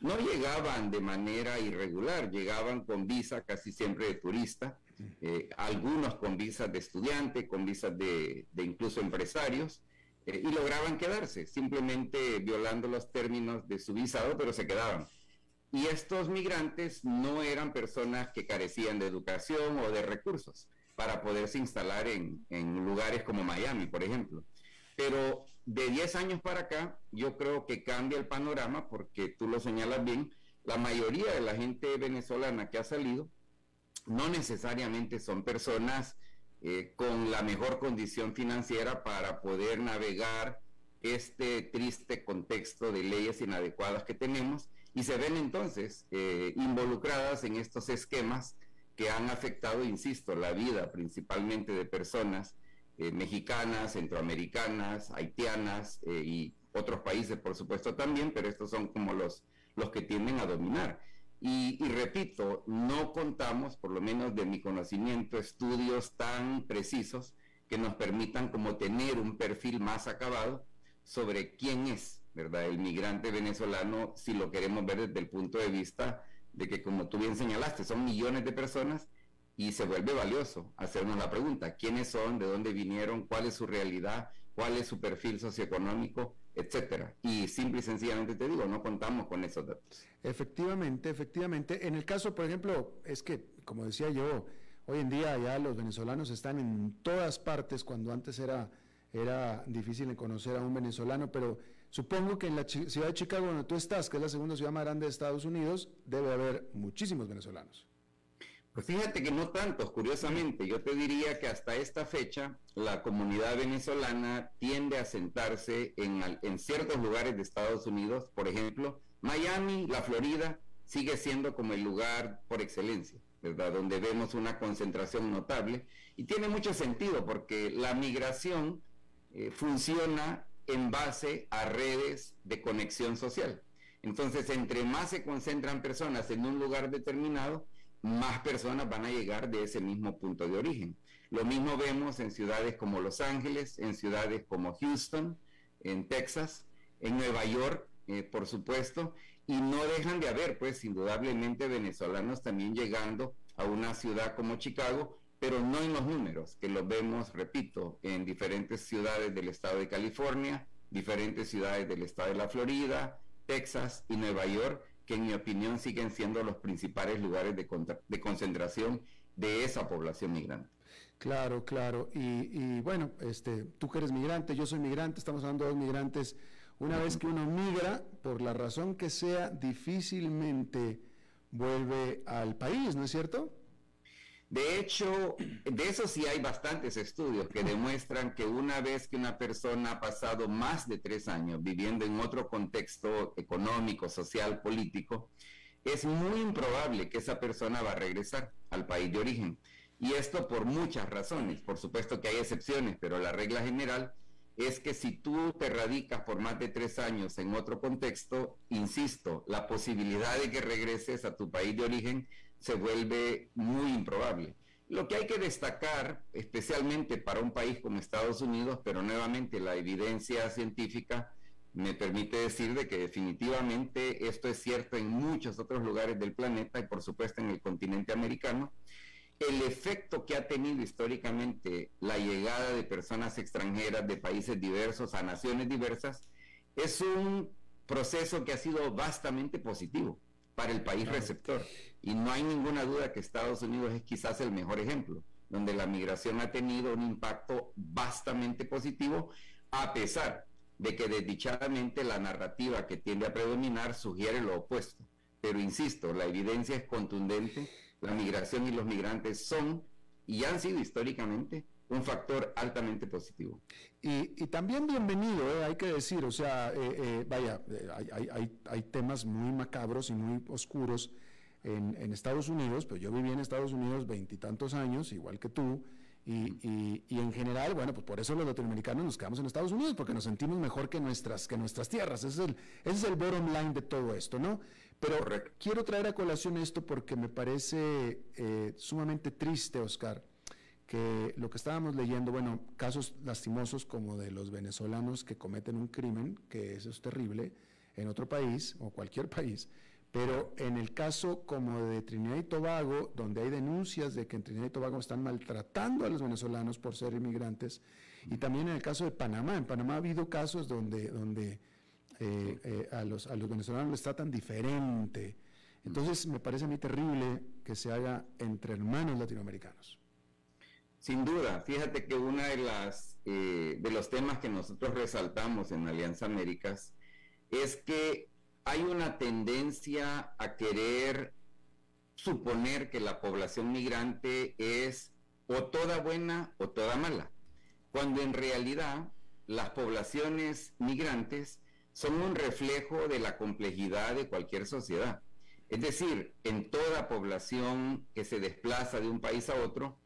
no llegaban de manera irregular, llegaban con visa casi siempre de turista, eh, algunos con visas de estudiante, con visas de, incluso empresarios, eh, y lograban quedarse, simplemente violando los términos de su visado, pero se quedaban. Y estos migrantes no eran personas que carecían de educación o de recursos para poderse instalar en, lugares como Miami, por ejemplo. Pero de 10 años para acá, yo creo que cambia el panorama porque tú lo señalas bien, la mayoría de la gente venezolana que ha salido no necesariamente son personas eh, con la mejor condición financiera para poder navegar este triste contexto de leyes inadecuadas que tenemos y se ven entonces eh, involucradas en estos esquemas que han afectado, insisto, la vida principalmente de personas eh, mexicanas, centroamericanas, haitianas y otros países, por supuesto, también, pero estos son como los, los que tienden a dominar. Y, repito, no contamos, por lo menos de mi conocimiento, estudios tan precisos que nos permitan como tener un perfil más acabado sobre quién es, ¿verdad? El migrante venezolano, si lo queremos ver desde el punto de vista de que, como tú bien señalaste, son millones de personas y se vuelve valioso hacernos la pregunta, ¿quiénes son? ¿De dónde vinieron? ¿Cuál es su realidad? ¿Cuál es su perfil socioeconómico? etcétera. Y simple y sencillamente te digo, no contamos con esos datos. Efectivamente, efectivamente. En el caso, por ejemplo, es que, como decía yo, hoy en día ya los venezolanos están en todas partes, cuando antes era, era difícil conocer a un venezolano, pero supongo que en la ciudad de Chicago, donde tú estás, que es la segunda ciudad más grande de Estados Unidos, debe haber muchísimos venezolanos. Pues fíjate que no tantos, curiosamente. Yo te diría que hasta esta fecha la comunidad venezolana tiende a sentarse en, en ciertos lugares de Estados Unidos, por ejemplo, Miami, la Florida, sigue siendo como el lugar por excelencia, ¿verdad? Donde vemos una concentración notable y tiene mucho sentido porque la migración eh, funciona en base a redes de conexión social. Entonces, entre más se concentran personas en un lugar determinado, más personas van a llegar de ese mismo punto de origen. Lo mismo vemos en ciudades como Los Ángeles, en ciudades como Houston, en Texas, en Nueva York, eh, por supuesto, y no dejan de haber, pues, indudablemente venezolanos también llegando a una ciudad como Chicago, pero no en los números, que los vemos, repito, en diferentes ciudades del estado de California, diferentes ciudades del estado de la Florida, Texas y Nueva York, que en mi opinión siguen siendo los principales lugares de, de concentración de esa población migrante. Claro, claro. Y, bueno, este, tú que eres migrante, yo soy migrante, estamos hablando de migrantes. Una vez que uno migra, por la razón que sea, difícilmente vuelve al país, ¿no es cierto? De hecho, de eso sí hay bastantes estudios que demuestran que una vez que una persona ha pasado más de tres años viviendo en otro contexto económico, social, político, es muy improbable que esa persona va a regresar al país de origen. Y esto por muchas razones. Por supuesto que hay excepciones, pero la regla general es que si tú te radicas por más de tres años en otro contexto, insisto, la posibilidad de que regreses a tu país de origen se vuelve muy improbable. Lo que hay que destacar, especialmente para un país como Estados Unidos, pero nuevamente la evidencia científica me permite decir de que definitivamente esto es cierto en muchos otros lugares del planeta y por supuesto en el continente americano, el efecto que ha tenido históricamente la llegada de personas extranjeras de países diversos a naciones diversas es un proceso que ha sido bastante positivo para el país receptor. Y no hay ninguna duda que Estados Unidos es quizás el mejor ejemplo, donde la migración ha tenido un impacto bastante positivo, a pesar de que desdichadamente la narrativa que tiende a predominar sugiere lo opuesto. Pero insisto, la evidencia es contundente, la migración y los migrantes son y han sido históricamente un factor altamente positivo. Y, también bienvenido, eh, hay que decir, o sea, eh, eh, vaya, hay, hay, hay, temas muy macabros y muy oscuros en, en, Estados Unidos, pero yo viví en Estados Unidos veintitantos años, igual que tú, y, y, y, en general, bueno, pues por eso los latinoamericanos nos quedamos en Estados Unidos, porque nos sentimos mejor que nuestras, que nuestras tierras. Ese es, el, ese es el bottom line de todo esto, ¿no? Pero quiero traer a colación esto porque me parece sumamente triste, Oscar que lo que estábamos leyendo, bueno, casos lastimosos como de los venezolanos que cometen un crimen, que eso es terrible, en otro país o cualquier país, pero en el caso como de Trinidad y Tobago, donde hay denuncias de que en Trinidad y Tobago están maltratando a los venezolanos por ser inmigrantes, y también en el caso de Panamá, en Panamá ha habido casos donde, donde eh, eh, a, los, a los venezolanos les tratan diferente. Entonces me parece a mí terrible que se haga entre hermanos latinoamericanos. Sin duda, fíjate que uno de las eh, de los temas que nosotros resaltamos en Alianza Américas es que hay una tendencia a querer suponer que la población migrante es o toda buena o toda mala, cuando en realidad las poblaciones migrantes son un reflejo de la complejidad de cualquier sociedad. Es decir, en toda población que se desplaza de un país a otro,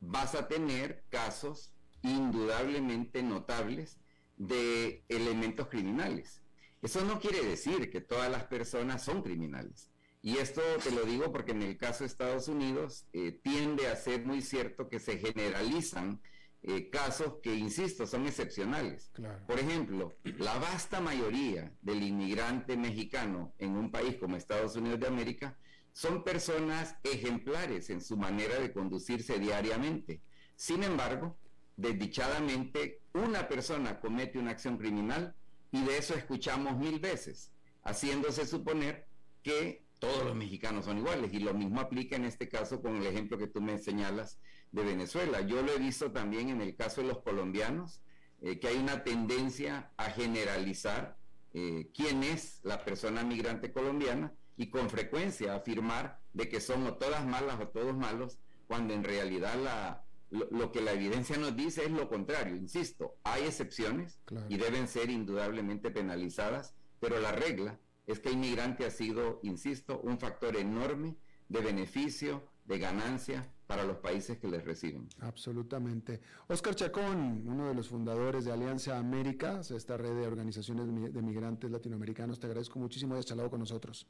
vas a tener casos indudablemente notables de elementos criminales. Eso no quiere decir que todas las personas son criminales. Y esto te lo digo porque en el caso de Estados Unidos eh, tiende a ser muy cierto que se generalizan eh, casos que, insisto, son excepcionales. Por ejemplo, la vasta mayoría del inmigrante mexicano en un país como Estados Unidos de América son personas ejemplares en su manera de conducirse diariamente. Sin embargo, desdichadamente, una persona comete una acción criminal y de eso escuchamos mil veces, haciéndose suponer que todos los mexicanos son iguales. Y lo mismo aplica en este caso con el ejemplo que tú me señalas de Venezuela. Yo lo he visto también en el caso de los colombianos, eh, que hay una tendencia a generalizar eh, quién es la persona migrante colombiana y con frecuencia afirmar de que son o todas malas o todos malos, cuando en realidad la, lo, que la evidencia nos dice es lo contrario. Insisto, hay excepciones y deben ser indudablemente penalizadas, pero la regla es que el inmigrante ha sido, insisto, un factor enorme de beneficio, de ganancia para los países que les reciben. Absolutamente. Oscar Chacón, uno de los fundadores de Alianza América, esta red de organizaciones de migrantes latinoamericanos, te agradezco muchísimo de charlado con nosotros.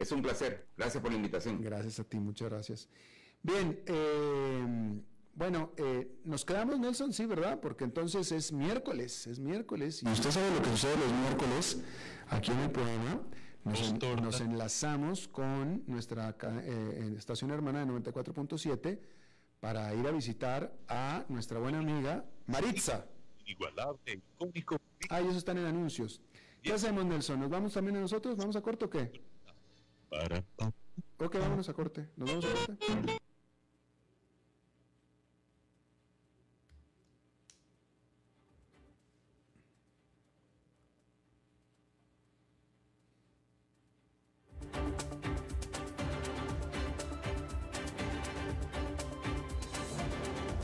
Es un placer. Gracias por la invitación. Gracias a ti, muchas gracias. Bien, eh, bueno, eh, nos quedamos, Nelson, sí, ¿verdad? Porque entonces es miércoles, es miércoles. Y usted sabe lo que sucede los miércoles aquí en el programa. Nos, enlazamos con nuestra eh, estación hermana de 94.7 para ir a visitar a nuestra buena amiga Maritza. Igualable, cómico. Ah, ellos están en anuncios. ¿Qué hacemos, Nelson? ¿Nos vamos también a nosotros? ¿Vamos a corte o qué? Para. Ok, vámonos a corte. ¿Nos vamos a corte?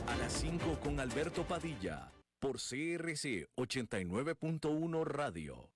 A las 5 con Alberto Padilla, por CRC 89.1 Radio.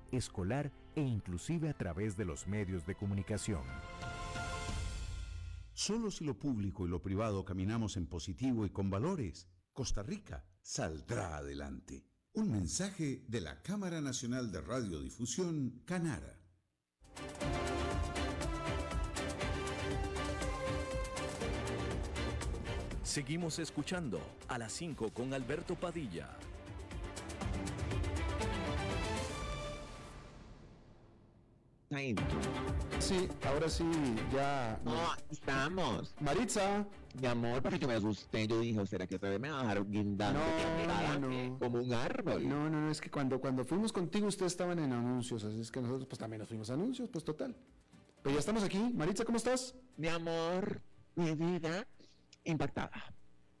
escolar e inclusive a través de los medios de comunicación. Solo si lo público y lo privado caminamos en positivo y con valores, Costa Rica saldrá adelante. Un mensaje de la Cámara Nacional de Radiodifusión, Canara. Seguimos escuchando a las 5 con Alberto Padilla. Sí, ahora sí, ya. No, estamos. Maritza. Mi amor, porque me asusté. Yo dije, ¿será que otra vez me va a dejar guindando? No, no. Como un árbol. No, no, no, es que cuando, cuando fuimos contigo ustedes estaban en anuncios, así es que nosotros pues también nos fuimos a anuncios, pues total. Pero ya estamos aquí. Maritza, ¿cómo estás? Mi amor, mi vida, impactada.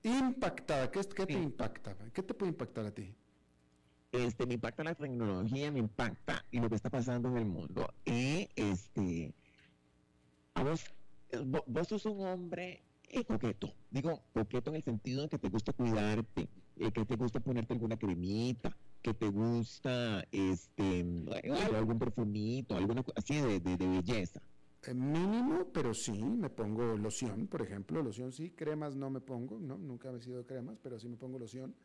Impactada, ¿qué, qué te impacta? ¿Qué te puede impactar a ti? Este, me impacta la tecnología, me impacta lo que está pasando en el mundo. Y este, a vos, vos, sos un hombre eh, coqueto, digo coqueto en el sentido de que te gusta cuidarte, eh, que te gusta ponerte alguna cremita, que te gusta este algún perfumito, alguna así de, de, belleza. Eh, mínimo, pero sí, me pongo loción, por ejemplo, loción sí, cremas no me pongo, no, nunca he sido cremas, pero sí me pongo loción.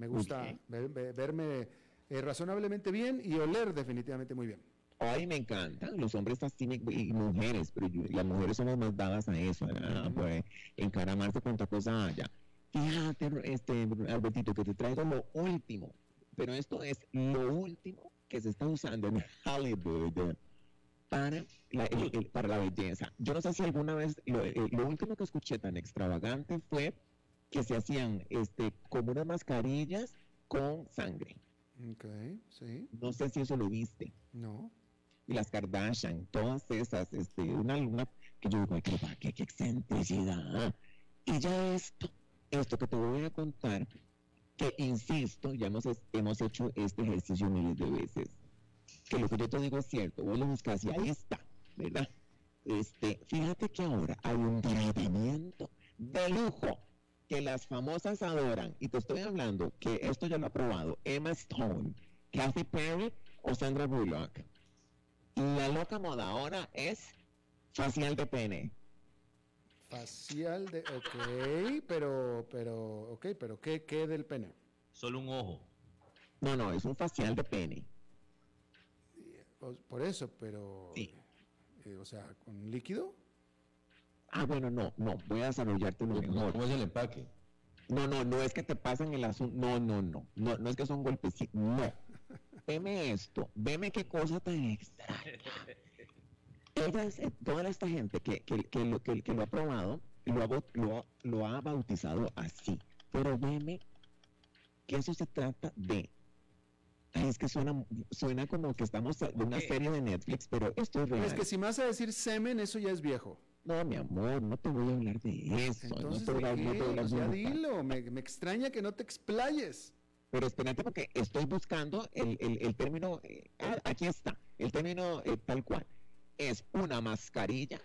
Me gusta verme eh, razonablemente bien y oler definitivamente muy bien. Ay, me encanta. Los hombres así y mujeres, pero las mujeres somos más dadas a eso, a pues, encaramarse con otra cosa allá. Fíjate, este, Albertito, que te traigo lo último, pero esto es lo último que se está usando en Hollywood para la, para la belleza. Yo no sé si alguna vez, lo, eh, lo último que escuché tan extravagante fue que se hacían este, como unas mascarillas con sangre. Ok, sí. No sé si eso lo viste. No. Y las Kardashian, todas esas, este, una luna que yo digo, ay, qué, qué excentricidad. Y ya esto, esto que te voy a contar, que insisto, ya hemos, hemos hecho este ejercicio miles de veces, que lo que yo te digo es cierto, vos lo buscas y ahí está, ¿verdad? Este, fíjate que ahora hay un tratamiento de lujo que las famosas adoran, y te estoy hablando que esto ya lo ha probado Emma Stone, Kathy Perry o Sandra Bullock. La loca moda ahora es facial de pene. Facial de, ok, pero, pero, ok, pero ¿qué, qué del pene? Solo un ojo. No, no, es un facial de pene. Por eso, pero, sí. Eh, o sea, con líquido. Ah, bueno, no, no, voy a desarrollarte lo mejor. ¿Cómo es el empaque? No, no, no es que te pasen el asunto. No, no, no, no, no es que son golpes. No. Veme esto, veme qué cosa tan extraña. ellas, eh, toda esta gente que, que, que lo, que, que lo ha probado, lo ha, lo, ha- lo ha bautizado así. Pero veme que eso se trata de. Ay, es que suena, suena como que estamos de una serie de Netflix, pero esto es Pero real. es que si me vas a decir semen, eso ya es viejo. No, mi amor, no te voy a hablar de eso. Entonces, no te voy a, ¿de no te voy a qué? hablar Pues ya nunca. dilo, me, me extraña que no te explayes. Pero espérate porque estoy buscando el, el, el término, eh, ah, aquí está, el término eh, tal cual. Es una mascarilla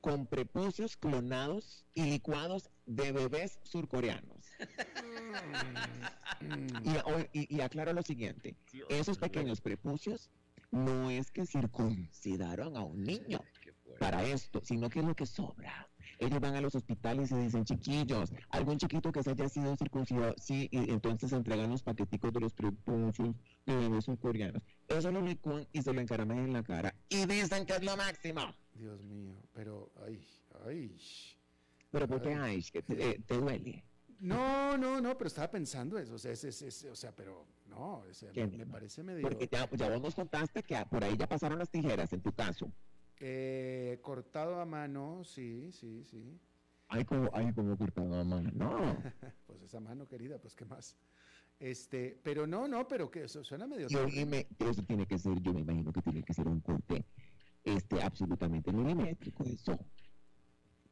con prepucios clonados y licuados de bebés surcoreanos. Y, y- y aclaro lo siguiente, esos pequeños prepucios no es que circuncidaron a un niño para esto, sino que es lo que sobra. Ellos van a los hospitales y dicen, chiquillos, algún chiquito que se haya sido circuncidado, sí, y entonces entregan los paqueticos de los prepucios de bebés surcoreanos. Eso lo licúan y se lo encaraman en la cara y dicen que es lo máximo. Dios mío, pero, ay, ay. Pero ¿por qué, ay, que te, eh, te duele? No, no, no, pero estaba pensando eso, o sea, es, es- es- o sea, pero no, o sea, ¿Qué, me, parece medio Porque ya, ya vos nos contaste que por ahí ya pasaron las tijeras en tu caso. Eh, cortado a mano, sí, sí, sí. Ay, como, ay, como cortado a mano. No. Pues esa mano querida, pues qué más. Este, pero no, no, pero que eso suena medio Y oíme, eso tiene que ser, yo me imagino que tiene que ser un corte este, absolutamente milimétrico, eso.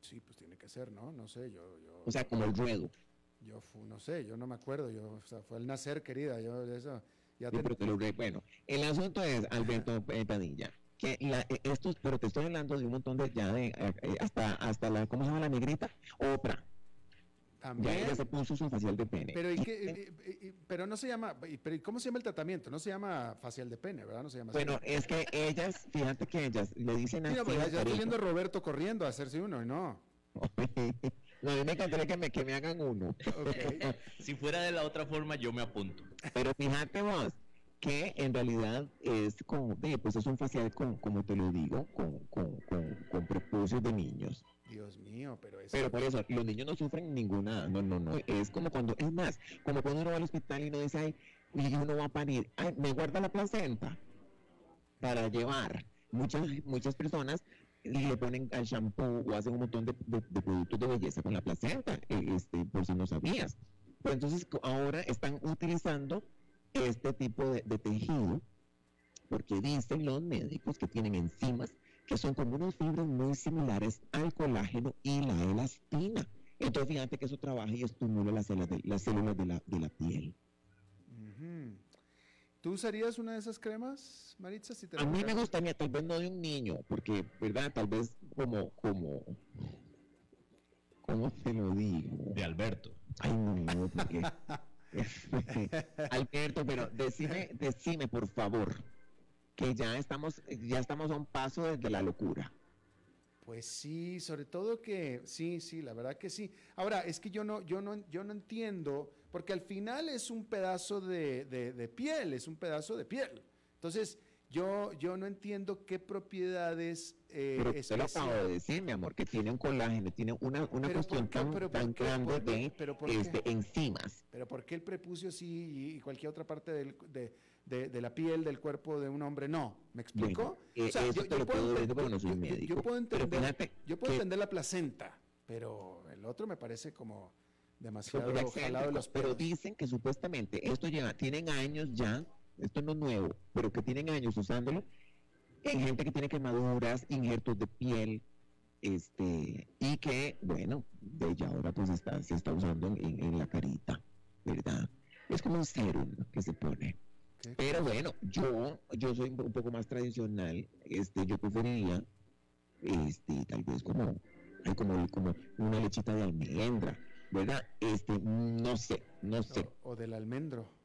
Sí, pues tiene que ser, ¿no? No sé, yo, yo. O sea, como el ruedo. Yo fu- no sé, yo no me acuerdo, yo, o sea, fue al nacer, querida, yo eso, ya Sí, pero lo Bueno, el asunto es, Alberto Padilla, que la, eh, estos, pero te estoy hablando de un montón de, ya de, eh, eh, hasta, hasta la, ¿cómo se llama la negrita? Oprah. Ya también, ella se puso su facial de pene. pero, ¿y qué- pero no se llama, y- pero ¿y ¿cómo se llama el tratamiento? No se llama facial de pene, ¿verdad? No se llama así. Bueno, es que ellas, fíjate que ellas le dicen así. Mira, pues ya estoy viendo a Roberto corriendo a hacerse uno, y no. No, a mí me encantaría que me, que me hagan uno. Si fuera de la otra forma, yo me apunto. Pero fíjate vos, que en realidad es como, ve, pues es un facial con, como te lo digo, con, con, con, con prepucios de niños. Dios mío, pero es. Pero por eso, los niños no sufren ninguna, no, no, no, es como cuando, es más, como cuando uno va al hospital y uno dice, ay, y uno va a parir, ay, me guarda la placenta para llevar. Muchas, muchas personas le ponen al shampoo o hacen un montón de, de- de productos de belleza con la placenta, eh, este, por si no sabías. Pero entonces co- ahora están utilizando este tipo de, de tejido porque dicen los médicos que tienen enzimas que son como unas fibras muy similares al colágeno y la elastina. Entonces fíjate que eso trabaja y estimula las células de, las células de la, de la piel. ¿Tú usarías una de esas cremas, Maritza? Si te A mí me gustaría, tal vez no de un niño, porque, ¿verdad? Tal vez como, como, ¿cómo te lo digo? De Alberto. Ay, no, porque... Alberto, pero decime, decime, por favor, que ya estamos, ya estamos a un paso desde la locura. Pues sí, sobre todo que sí, sí, la verdad que sí. Ahora, es que yo no, yo no, yo no entiendo, porque al final es un pedazo de, de- de piel, es un pedazo de piel. Entonces, yo, yo no entiendo qué propiedades eh, Pero te lo acabo de decir, mi amor, que tiene un colágeno, tiene una, una Pero cuestión ¿por qué? tan, Pero ¿por tan grande de Pero este, enzimas. Pero ¿por qué el prepucio sí y, y cualquier otra parte del- de, de- de la piel del cuerpo de un hombre no? ¿Me explico? Bueno, eh, eso te lo puedo decir porque no soy yo- yo- médico. yo puedo Pero entender, fíjate yo puedo que- entender la placenta, pero el otro me parece como demasiado jalado de los excéntrico, pero pelos. dicen que supuestamente esto lleva, tienen años ya, esto no es nuevo, pero que tienen años usándolo en gente que tiene quemaduras, injertos de piel, este, y que, bueno, de ya ahora pues está, se está usando en, en la carita, ¿verdad? Es como un serum que se pone. ¿Qué? Pero bueno, yo, yo soy un poco más tradicional, este, yo preferiría, este, tal vez como, como, como una lechita de almendra, ¿verdad? Este, no sé, no sé, O, o del almendro.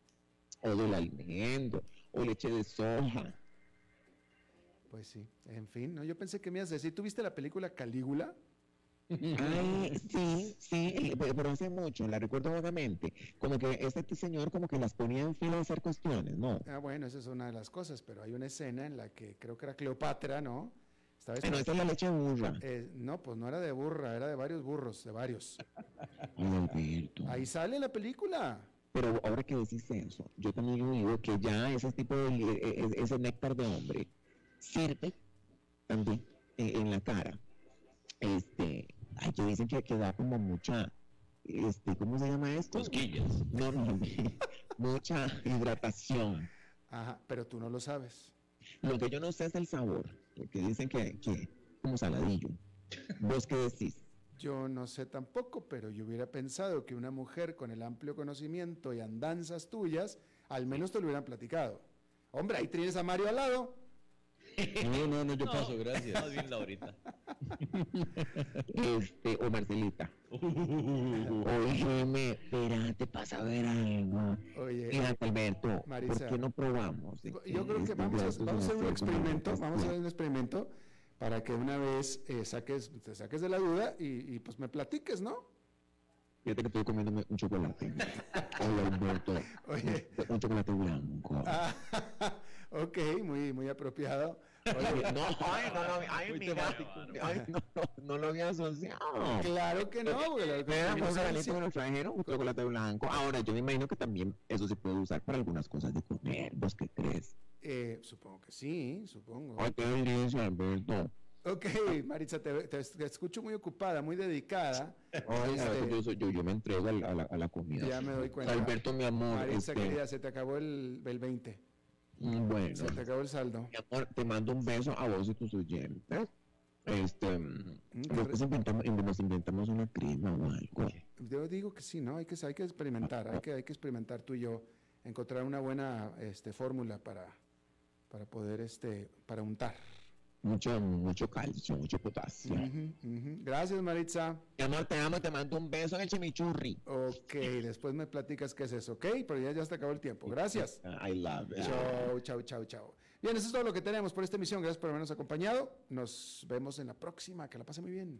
O del almendro, o leche de soja. Pues sí, en fin, ¿no? yo pensé que me ibas a decir, ¿tú viste la película Calígula? Ay, sí, sí, pero pero hace mucho, la recuerdo vagamente, como que este señor como que las ponía en fila a hacer cuestiones, ¿no? Ah, bueno, esa es una de las cosas, pero hay una escena en la que creo que era Cleopatra, ¿no? Estaba Bueno, esta es la leche de burra. Eh, no, pues no era de burra, era de varios burros, de varios. Ay, Alberto. Ahí sale la película. Pero ahora que decís eso, yo también he oído que ya ese tipo de, e- e- ese néctar de hombre sirve también eh, en la cara, este, ay, que dicen que, que da como mucha, este, ¿cómo se llama esto? Cosquillas. No, no, mucha hidratación. Ajá, pero tú no lo sabes. Lo que yo no sé es el sabor, porque dicen que, que como saladillo. ¿Vos qué decís? Yo no sé tampoco, pero yo hubiera pensado que una mujer con el amplio conocimiento y andanzas tuyas, al menos te lo hubieran platicado. Hombre, ahí tienes a Mario al lado. No, no, no, yo paso, gracias. Más bien Laurita. Este, o Marcelita. Oye, espérate, pasa a ver algo. Oye, Fíjate, Alberto, Marisa, ¿por qué no probamos? yo creo que este vamos a, grados vamos a hacer un en experimento, vamos a hacer un experimento para que una vez eh, saques, te saques de la duda y, y, pues me platiques, ¿no? Fíjate que estoy comiéndome un chocolate. Oye, Alberto, Oye. un chocolate blanco. Ah, ok, muy, muy apropiado. Oye, no, ay, no, no, ay, Muy mira, temático. ay, no, no, no lo había asociado. claro que no, porque la- Vea, no un sé regalito si- que nos trajeron, un chocolate blanco. Ahora, yo me imagino que también eso se puede usar para algunas cosas de comer. ¿Vos qué crees? eh, supongo que sí, supongo. Ay, qué delicia, Alberto. Ok, Maritza, te, te- te escucho muy ocupada, muy dedicada. Ay, Este, yo, yo, yo me entrego a la, a la, a la comida. Ya me doy cuenta. Alberto, mi amor. Maritza, este, querida, se te acabó el, el 20. Bueno, Se te acabó el saldo. mi amor, te mando un beso a vos y tus oyentes. Este, mm, Mm, qué después inventamos, nos inventamos una crema o algo. Yo digo que sí, ¿no? Hay que, hay que experimentar, hay que, hay que experimentar tú y yo, encontrar una buena este, fórmula para, para poder, este, para untar. Mucho, mucho calcio, mucho potasio. Gracias, Maritza. Mi amor, te amo, te mando un beso en el chimichurri. Ok, después me platicas qué es eso, ¿ok? Pero ya, ya se acabó el tiempo. Gracias. I love it. Chau, chau, chau, chau. Bien, eso es todo lo que tenemos por esta emisión. Gracias por habernos acompañado. Nos vemos en la próxima. Que la pase muy bien.